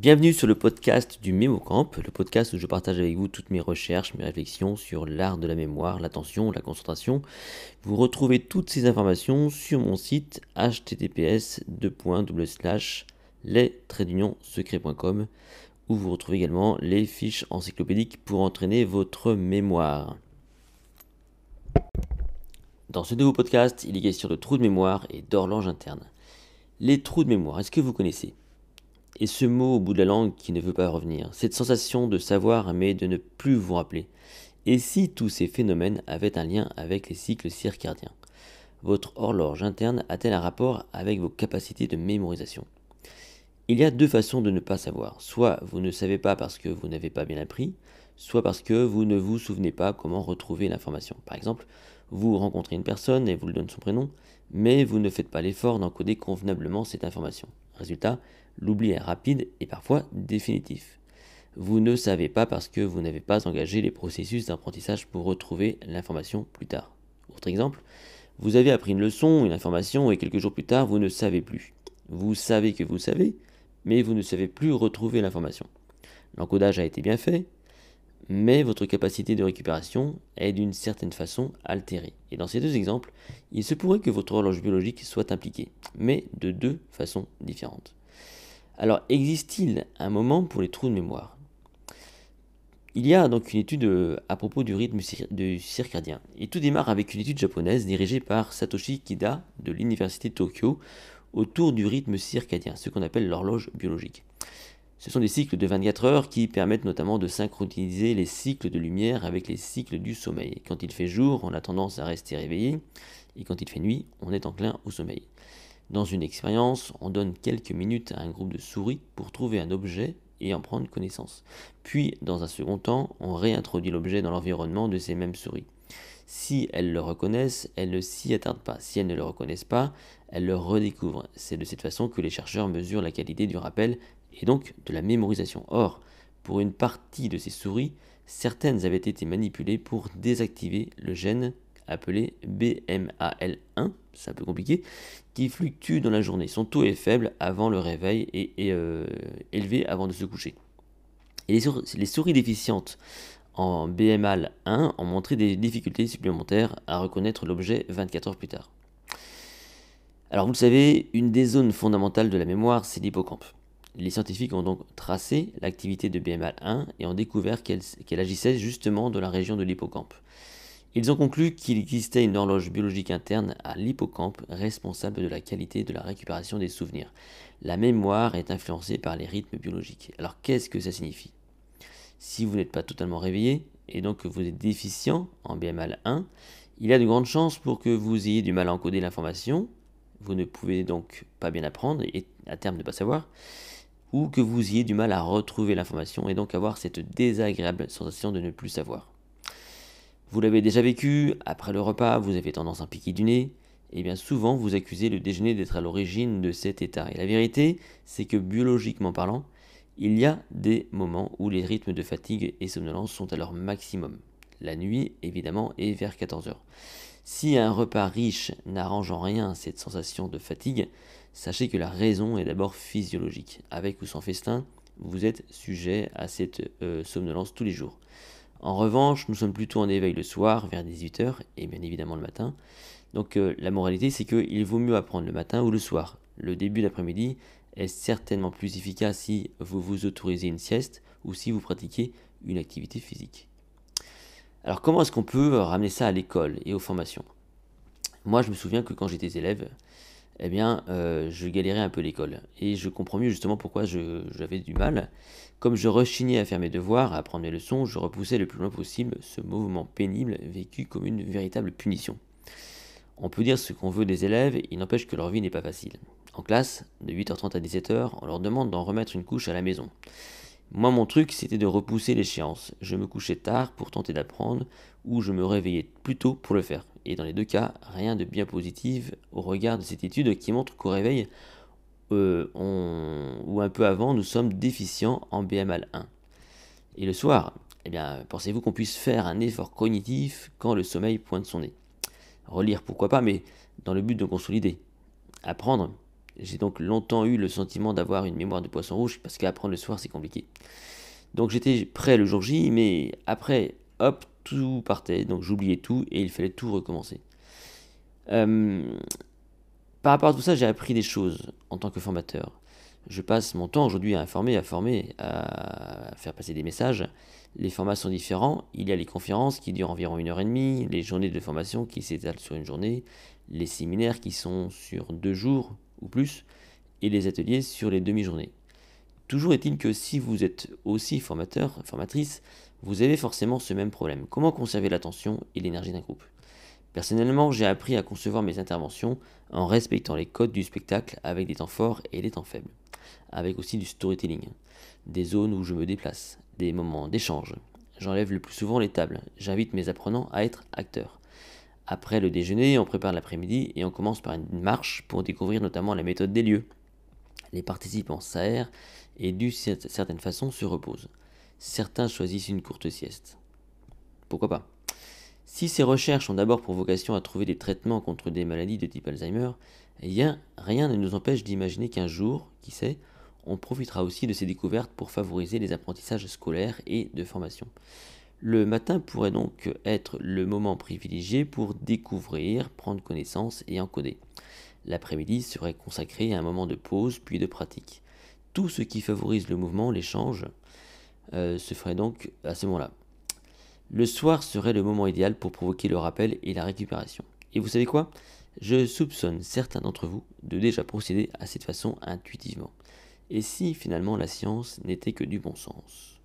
Bienvenue sur le podcast du MémoCamp, le podcast où je partage avec vous toutes mes recherches, mes réflexions sur l'art de la mémoire, l'attention, la concentration. Vous retrouvez toutes ces informations sur mon site https les-secrets.com où vous retrouvez également les fiches encyclopédiques pour entraîner votre mémoire. Dans ce nouveau podcast, il est question de trous de mémoire et d'horloge interne. Les trous de mémoire, est-ce que vous connaissez? Et ce mot au bout de la langue qui ne veut pas revenir, cette sensation de savoir mais de ne plus vous rappeler. Et si tous ces phénomènes avaient un lien avec les cycles circadiens Votre horloge interne a-t-elle un rapport avec vos capacités de mémorisation? Il y a deux façons de ne pas savoir. Soit vous ne savez pas parce que vous n'avez pas bien appris, soit parce que vous ne vous souvenez pas comment retrouver l'information. Par exemple, vous rencontrez une personne et vous lui donnez son prénom, mais vous ne faites pas l'effort d'encoder convenablement cette information. Résultat, l'oubli est rapide et parfois définitif. Vous ne savez pas parce que vous n'avez pas engagé les processus d'apprentissage pour retrouver l'information plus tard. Autre exemple, vous avez appris une leçon, une information et quelques jours plus tard, vous ne savez plus. Vous savez que vous savez, mais vous ne savez plus retrouver l'information. L'encodage a été bien fait, mais votre capacité de récupération est d'une certaine façon altérée. Et dans ces deux exemples, il se pourrait que votre horloge biologique soit impliquée, mais de deux façons différentes. Alors, existe-t-il un moment pour les trous de mémoire? Il y a donc une étude euh, à propos du rythme circadien. Et tout démarre avec une étude japonaise dirigée par Satoshi Kida de l'université de Tokyo autour du rythme circadien, ce qu'on appelle l'horloge biologique. Ce sont des cycles de 24 heures qui permettent notamment de synchroniser les cycles de lumière avec les cycles du sommeil. Quand il fait jour, on a tendance à rester réveillé, et quand il fait nuit, on est enclin au sommeil. Dans une expérience, on donne quelques minutes à un groupe de souris pour trouver un objet et en prendre connaissance. Puis, dans un second temps, on réintroduit l'objet dans l'environnement de ces mêmes souris. Si elles le reconnaissent, elles ne s'y attardent pas. Si elles ne le reconnaissent pas, elles le redécouvrent. C'est de cette façon que les chercheurs mesurent la qualité du rappel et donc de la mémorisation. Or, pour une partie de ces souris, certaines avaient été manipulées pour désactiver le gène appelé BMAL1, c'est un peu compliqué, qui fluctue dans la journée. Son taux est faible avant le réveil et, euh, élevé avant de se coucher. Les, souris, déficientes en BMAL1 ont montré des difficultés supplémentaires à reconnaître l'objet 24 heures plus tard. Alors vous le savez, une des zones fondamentales de la mémoire, c'est l'hippocampe. Les scientifiques ont donc tracé l'activité de BMAL1 et ont découvert qu'elle agissait justement dans la région de l'hippocampe. Ils ont conclu qu'il existait une horloge biologique interne à l'hippocampe responsable de la qualité de la récupération des souvenirs. La mémoire est influencée par les rythmes biologiques. Alors qu'est-ce que ça signifie? Si vous n'êtes pas totalement réveillé et donc que vous êtes déficient en BMAL1, il y a de grandes chances pour que vous ayez du mal à encoder l'information, vous ne pouvez donc pas bien apprendre et à terme ne pas savoir, ou que vous ayez du mal à retrouver l'information et donc avoir cette désagréable sensation de ne plus savoir. Vous l'avez déjà vécu, après le repas, vous avez tendance à piquer du nez, et bien souvent vous accusez le déjeuner d'être à l'origine de cet état. Et la vérité, c'est que biologiquement parlant, il y a des moments où les rythmes de fatigue et somnolence sont à leur maximum. La nuit, évidemment, est vers 14 heures. Si un repas riche n'arrange en rien cette sensation de fatigue, sachez que la raison est d'abord physiologique. Avec ou sans festin, vous êtes sujet à cette euh, somnolence tous les jours. En revanche, nous sommes plutôt en éveil le soir, vers 18h, et bien évidemment le matin. Donc euh, la moralité, c'est qu'il vaut mieux apprendre le matin ou le soir. Le début d'après-midi est certainement plus efficace si vous vous autorisez une sieste ou si vous pratiquez une activité physique. Alors comment est-ce qu'on peut ramener ça à l'école et aux formations? Moi, je me souviens que quand j'étais élève, eh bien, euh, je galérais un peu l'école. Et je comprends mieux justement pourquoi j'avais du mal. Comme je rechignais à faire mes devoirs, à apprendre mes leçons, je repoussais le plus loin possible ce mouvement pénible vécu comme une véritable punition. On peut dire ce qu'on veut des élèves, il n'empêche que leur vie n'est pas facile. En classe, de 8h30 à 17h, on leur demande d'en remettre une couche à la maison. Moi, mon truc, c'était de repousser l'échéance. Je me couchais tard pour tenter d'apprendre, ou je me réveillais plus tôt pour le faire. Et dans les deux cas, rien de bien positif au regard de cette étude qui montre qu'au réveil, euh, ou un peu avant, nous sommes déficients en BMAL 1. Et le soir, eh bien, pensez-vous qu'on puisse faire un effort cognitif quand le sommeil pointe son nez? Relire, pourquoi pas, mais dans le but de consolider. Apprendre, J'ai donc longtemps eu le sentiment d'avoir une mémoire de poisson rouge parce qu'apprendre le soir c'est compliqué. Donc j'étais prêt le jour J, mais après, hop, tout partait. Donc j'oubliais tout et il fallait tout recommencer. Euh, par rapport à tout ça, j'ai appris des choses en tant que formateur. Je passe mon temps aujourd'hui à informer, à former, à faire passer des messages. Les formats sont différents. Il y a les conférences qui durent environ une heure et demie, les journées de formation qui s'étalent sur une journée, les séminaires qui sont sur deux jours ou plus, et les ateliers sur les demi-journées. Toujours est-il que si vous êtes aussi formateur, formatrice, vous avez forcément ce même problème. Comment conserver l'attention et l'énergie d'un groupe? Personnellement, j'ai appris à concevoir mes interventions en respectant les codes du spectacle avec des temps forts et des temps faibles, avec aussi du storytelling, des zones où je me déplace, des moments d'échange. J'enlève le plus souvent les tables, j'invite mes apprenants à être acteurs. Après le déjeuner, on prépare l'après-midi et on commence par une marche pour découvrir notamment la méthode des lieux. Les participants s'aèrent et d'une certaine façon se reposent. Certains choisissent une courte sieste. Pourquoi pas? Si ces recherches ont d'abord pour vocation à trouver des traitements contre des maladies de type Alzheimer, eh rien ne nous empêche d'imaginer qu'un jour, qui sait, on profitera aussi de ces découvertes pour favoriser les apprentissages scolaires et de formation. Le matin pourrait donc être le moment privilégié pour découvrir, prendre connaissance et encoder. L'après-midi serait consacré à un moment de pause puis de pratique. Tout ce qui favorise le mouvement, l'échange, euh, se ferait donc à ce moment-là. Le soir serait le moment idéal pour provoquer le rappel et la récupération. Et vous savez quoi? Je soupçonne certains d'entre vous de déjà procéder à cette façon intuitivement. Et si finalement la science n'était que du bon sens?